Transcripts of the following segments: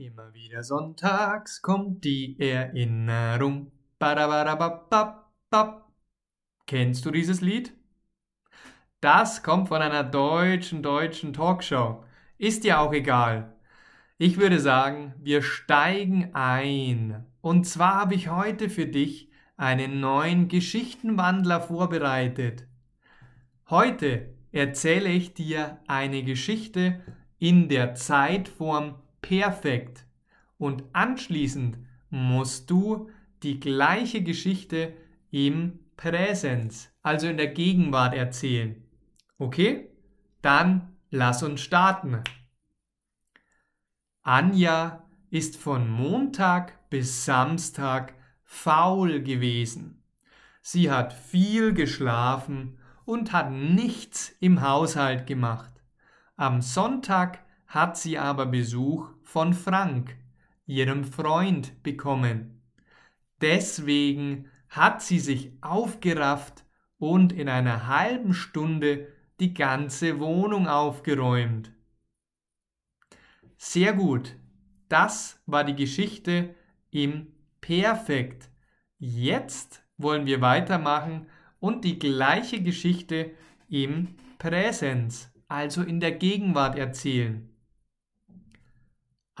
Immer wieder sonntags kommt die Erinnerung. Badabadababab. Kennst du dieses Lied? Das kommt von einer deutschen, deutschen Talkshow. Ist ja auch egal. Ich würde sagen, wir steigen ein. Und zwar habe ich heute für dich einen neuen Geschichtenwandler vorbereitet. Heute erzähle ich dir eine Geschichte in der Zeitform perfekt. Und anschließend musst du die gleiche Geschichte im Präsens, also in der Gegenwart erzählen. Okay? Dann lass uns starten. Anja ist von Montag bis Samstag faul gewesen. Sie hat viel geschlafen und hat nichts im Haushalt gemacht. Am Sonntag hat sie aber Besuch von Frank, ihrem Freund, bekommen. Deswegen hat sie sich aufgerafft und in einer halben Stunde die ganze Wohnung aufgeräumt. Sehr gut, das war die Geschichte im Perfekt. Jetzt wollen wir weitermachen und die gleiche Geschichte im Präsens, also in der Gegenwart erzählen.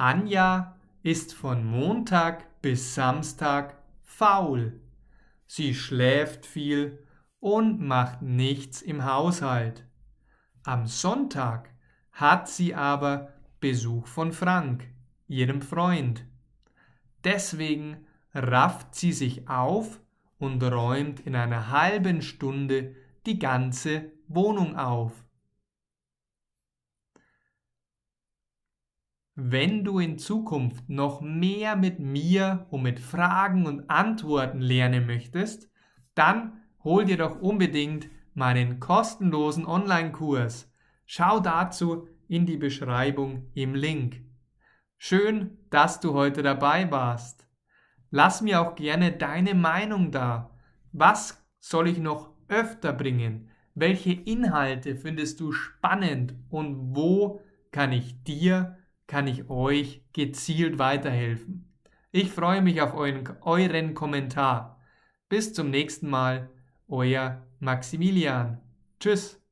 Anja ist von Montag bis Samstag faul. Sie schläft viel und macht nichts im Haushalt. Am Sonntag hat sie aber Besuch von Frank, ihrem Freund. Deswegen rafft sie sich auf und räumt in einer halben Stunde die ganze Wohnung auf. Wenn du in Zukunft noch mehr mit mir und mit Fragen und Antworten lernen möchtest, dann hol dir doch unbedingt meinen kostenlosen Online-Kurs. Schau dazu in die Beschreibung im Link. Schön, dass du heute dabei warst. Lass mir auch gerne deine Meinung da. Was soll ich noch öfter bringen? Welche Inhalte findest du spannend und wo kann ich dir kann ich euch gezielt weiterhelfen. Ich freue mich auf euren, euren Kommentar. Bis zum nächsten Mal, euer Maximilian. Tschüss.